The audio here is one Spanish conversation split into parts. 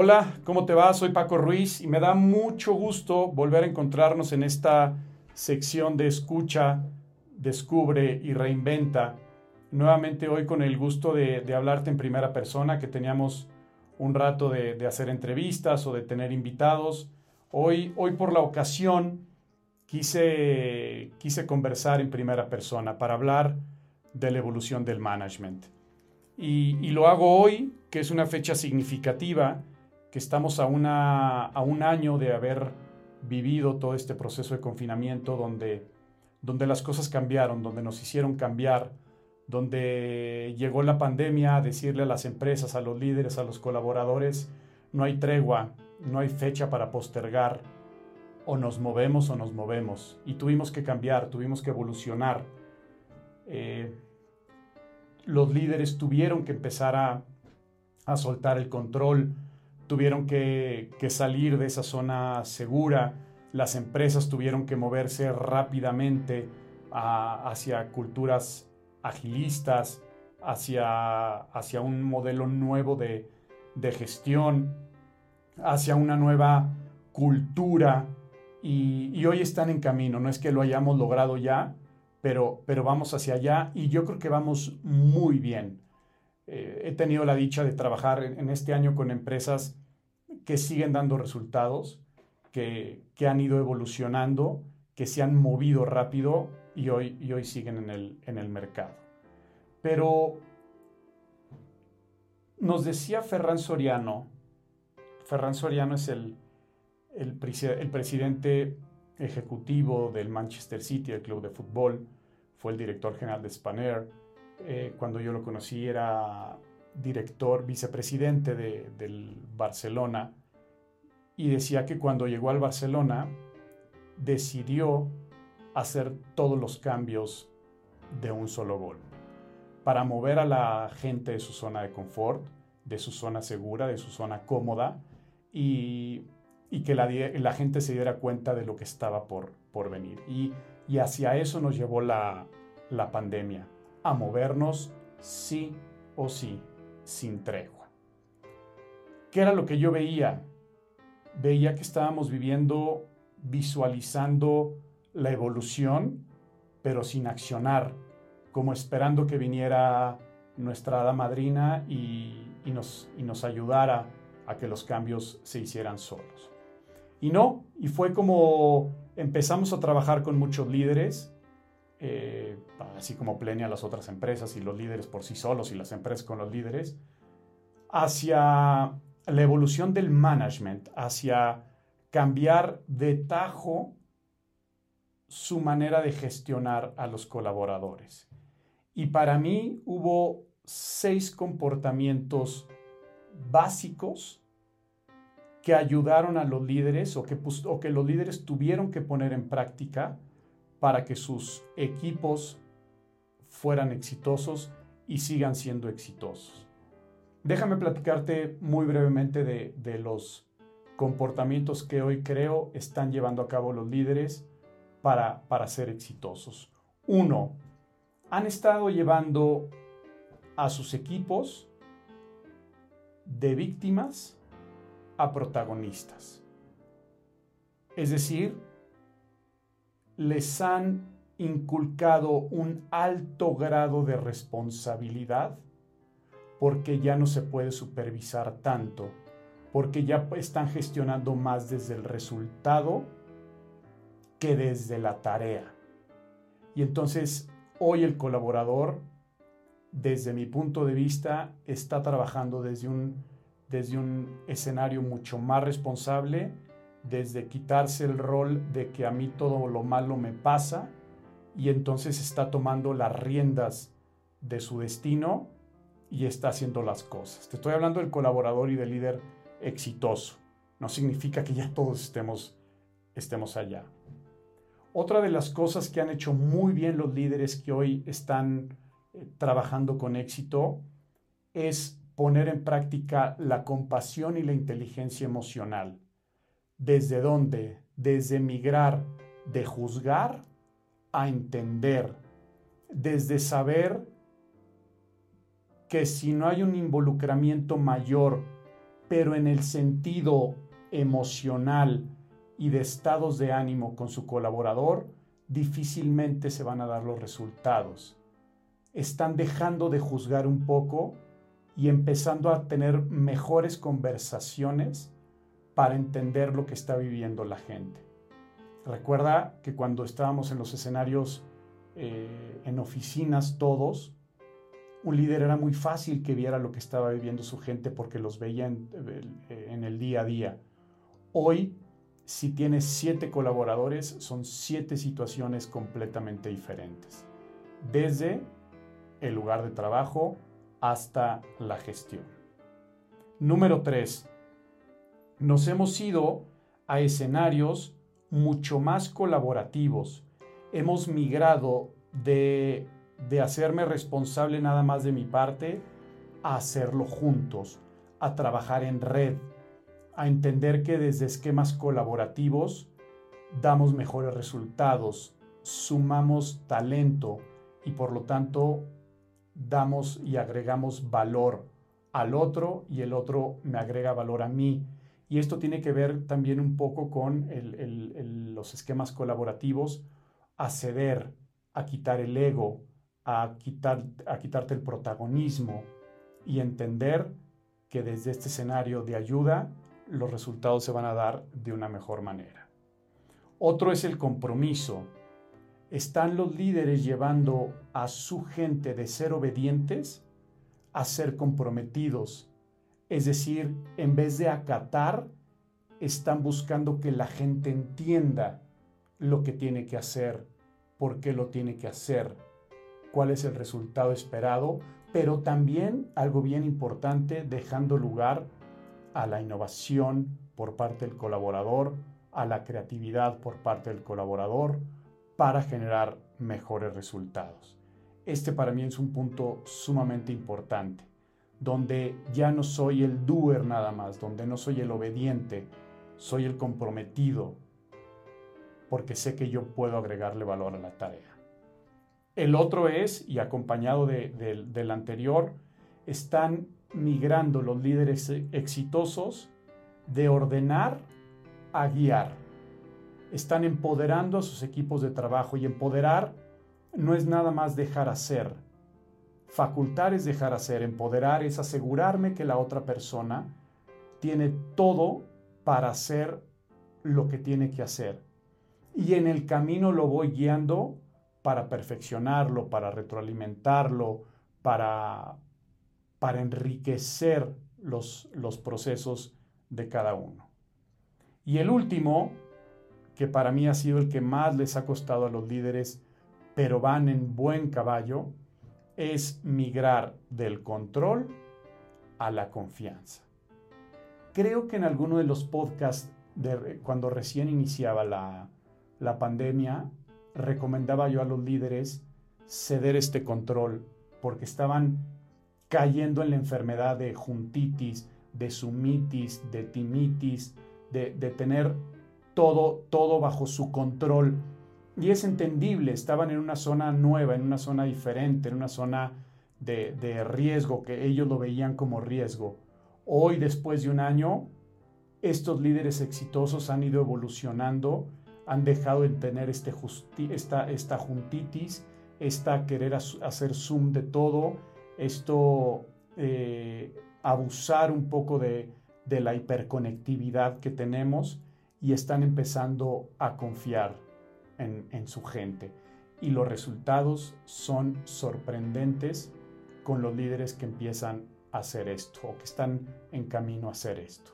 Hola, ¿cómo te va? Soy Paco Ruiz y me da mucho gusto volver a encontrarnos en esta sección de escucha, descubre y reinventa. Nuevamente hoy con el gusto de, hablarte en primera persona, que teníamos un rato de, hacer entrevistas o de tener invitados. Hoy, hoy por la ocasión quise, quise conversar en primera persona para hablar de la evolución del management. Y, y lo hago hoy, que es una fecha significativa estamos a, una, a un año de haber vivido todo este proceso de confinamiento donde, donde las cosas cambiaron, donde nos hicieron cambiar, donde llegó la pandemia a decirle a las empresas, a los líderes, a los colaboradores, no hay tregua, no hay fecha para postergar, o nos movemos o nos movemos. Y tuvimos que cambiar, tuvimos que evolucionar. Eh, los líderes tuvieron que empezar a, a soltar el control, tuvieron que, salir de esa zona segura, las empresas tuvieron que moverse rápidamente hacia culturas agilistas, hacia, hacia un modelo nuevo de, gestión, hacia una nueva cultura y, hoy están en camino. No es que lo hayamos logrado ya, pero, pero vamos hacia allá y yo creo que vamos muy bien. Eh, he tenido la dicha de trabajar en, este año con empresas que siguen dando resultados, que, han ido evolucionando, que se han movido rápido y hoy, y hoy siguen en el, en el mercado. Pero nos decía Ferran Soriano, Ferran Soriano es el, el, presidente ejecutivo del Manchester City, el club de fútbol, fue el director general de Spanair, eh, cuando yo lo conocí era director, vicepresidente de, del Barcelona, y decía que cuando llegó al Barcelona decidió hacer todos los cambios de un solo gol, para mover a la gente de su zona de confort, de su zona segura, de su zona cómoda, y, que la, gente se diera cuenta de lo que estaba por, por venir. Y, y hacia eso nos llevó la, la pandemia a movernos sí o sí, sin tregua. ¿Qué era lo que yo veía? Veía que estábamos viviendo, visualizando la evolución, pero sin accionar, como esperando que viniera nuestra hada y nos ayudara a que los cambios se hicieran solos. Y no, y fue como empezamos a trabajar con muchos líderes, eh, así como Plenia las otras empresas y los líderes por sí solos y las empresas con los líderes, hacia la evolución del management, hacia cambiar de tajo su manera de gestionar a los colaboradores. Y para mí hubo seis comportamientos básicos que ayudaron a los líderes o que, o que los líderes tuvieron que poner en práctica para que sus equipos fueran exitosos y sigan siendo exitosos. Déjame platicarte muy brevemente de, los comportamientos que hoy creo están llevando a cabo los líderes para, para ser exitosos. Uno, han estado llevando a sus equipos de víctimas a protagonistas. Es decir, les han inculcado un alto grado de responsabilidad porque ya no se puede supervisar tanto, porque ya están gestionando más desde el resultado que desde la tarea. Y entonces hoy el colaborador, desde mi punto de vista, está trabajando desde un, desde un escenario mucho más responsable desde quitarse el rol de que a mí todo lo malo me pasa y entonces está tomando las riendas de su destino y está haciendo las cosas. Te estoy hablando del colaborador y del líder exitoso. No significa que ya todos estemos, estemos allá. Otra de las cosas que han hecho muy bien los líderes que hoy están eh, trabajando con éxito es poner en práctica la compasión y la inteligencia emocional. ¿Desde dónde? Desde migrar de juzgar a entender, desde saber que si no hay un involucramiento mayor pero en el sentido emocional y de estados de ánimo con su colaborador, difícilmente se van a dar los resultados. Están dejando de juzgar un poco y empezando a tener mejores conversaciones para entender lo que está viviendo la gente. Recuerda que cuando estábamos en los escenarios, eh, en oficinas todos, un líder era muy fácil que viera lo que estaba viviendo su gente porque los veía en, en el día a día. Hoy, si tienes siete colaboradores, son siete situaciones completamente diferentes. Desde el lugar de trabajo hasta la gestión. Número tres, nos hemos ido a escenarios mucho más colaborativos. Hemos migrado de, de hacerme responsable nada más de mi parte a hacerlo juntos, a trabajar en red, a entender que desde esquemas colaborativos damos mejores resultados, sumamos talento y por lo tanto damos y agregamos valor al otro y el otro me agrega valor a mí. Y esto tiene que ver también un poco con los esquemas colaborativos, a ceder, a quitar el ego, a, quitar, a quitarte el protagonismo y entender que desde este escenario de ayuda los resultados se van a dar de una mejor manera. Otro es el compromiso. ¿Están los líderes llevando a su gente de ser obedientes a ser comprometidos? Es decir, en vez de acatar, están buscando que la gente entienda lo que tiene que hacer, por qué lo tiene que hacer, cuál es el resultado esperado, pero también algo bien importante, dejando lugar a la innovación por parte del colaborador, a la creatividad por parte del colaborador, para generar mejores resultados. Este para mí es un punto sumamente importante donde ya no soy el doer nada más, donde no soy el obediente, soy el comprometido, porque sé que yo puedo agregarle valor a la tarea. El otro es, y acompañado del anterior, están migrando los líderes exitosos de ordenar a guiar. Están empoderando a sus equipos de trabajo y empoderar no es nada más dejar hacer, Facultar es dejar hacer, empoderar es asegurarme que la otra persona tiene todo para hacer lo que tiene que hacer. Y en el camino lo voy guiando para perfeccionarlo, para retroalimentarlo, para, para enriquecer los, los procesos de cada uno. Y el último, que para mí ha sido el que más les ha costado a los líderes, pero van en buen caballo, es migrar del control a la confianza. Creo que en alguno de los podcasts, cuando recién iniciaba la, la pandemia, recomendaba yo a los líderes ceder este control porque estaban cayendo en la enfermedad de juntitis, de sumitis, de timitis, de, de tener todo, todo bajo su control y es entendible, estaban en una zona nueva, en una zona diferente, en una zona de, riesgo, que ellos lo veían como riesgo. Hoy, después de un año, estos líderes exitosos han ido evolucionando, han dejado de tener este esta, esta juntitis, esta querer hacer zoom de todo, esto eh, abusar un poco de, de la hiperconectividad que tenemos y están empezando a confiar en, su gente. Y los resultados son sorprendentes con los líderes que empiezan a hacer esto o que están en camino a hacer esto.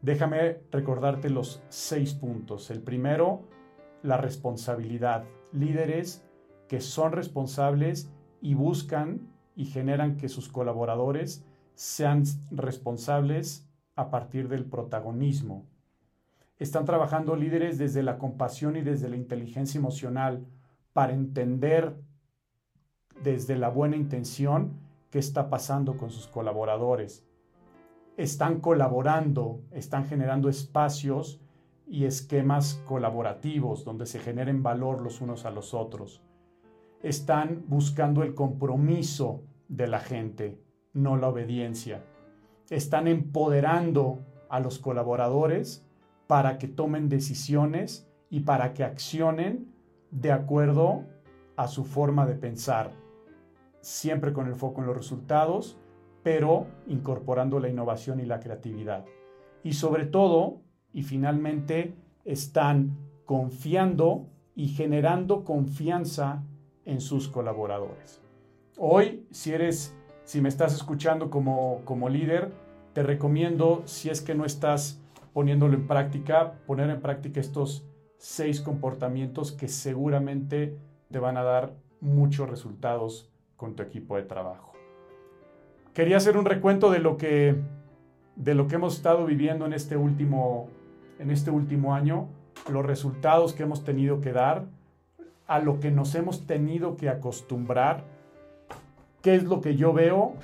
Déjame recordarte los seis puntos. El primero, la responsabilidad. Líderes que son responsables y buscan y generan que sus colaboradores sean responsables a partir del protagonismo, están trabajando líderes desde la compasión y desde la inteligencia emocional para entender desde la buena intención qué está pasando con sus colaboradores. Están colaborando, están generando espacios y esquemas colaborativos donde se generen valor los unos a los otros. Están buscando el compromiso de la gente, no la obediencia. están empoderando a los colaboradores para que tomen decisiones y para que accionen de acuerdo a su forma de pensar, siempre con el foco en los resultados, pero incorporando la innovación y la creatividad. Y sobre todo, y finalmente, están confiando y generando confianza en sus colaboradores. Hoy, si eres, si me estás escuchando como, como líder, te recomiendo, si es que no estás poniéndolo en práctica, poner en práctica estos seis comportamientos que seguramente te van a dar muchos resultados con tu equipo de trabajo. Quería hacer un recuento de lo que, de lo que hemos estado viviendo en este último, en este último año, los resultados que hemos tenido que dar, a lo que nos hemos tenido que acostumbrar, qué es lo que yo veo,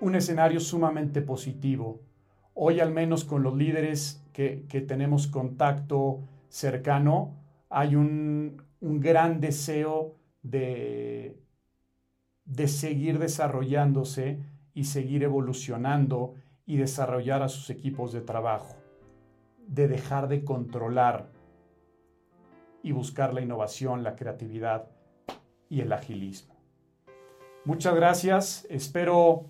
un escenario sumamente positivo. Hoy al menos con los líderes que, tenemos contacto cercano, hay un, un gran deseo de, de seguir desarrollándose y seguir evolucionando y desarrollar a sus equipos de trabajo, de dejar de controlar y buscar la innovación, la creatividad y el agilismo. Muchas gracias, espero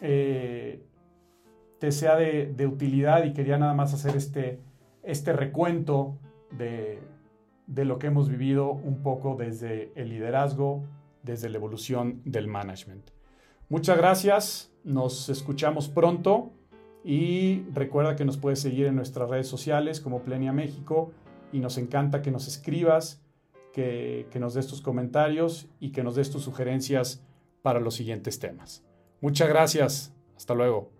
eh, te sea de, utilidad y quería nada más hacer este, este recuento de, de lo que hemos vivido un poco desde el liderazgo, desde la evolución del management. Muchas gracias, nos escuchamos pronto y recuerda que nos puedes seguir en nuestras redes sociales como Plenia México y nos encanta que nos escribas, que, que nos des tus comentarios y que nos des tus sugerencias para los siguientes temas. Muchas gracias, hasta luego.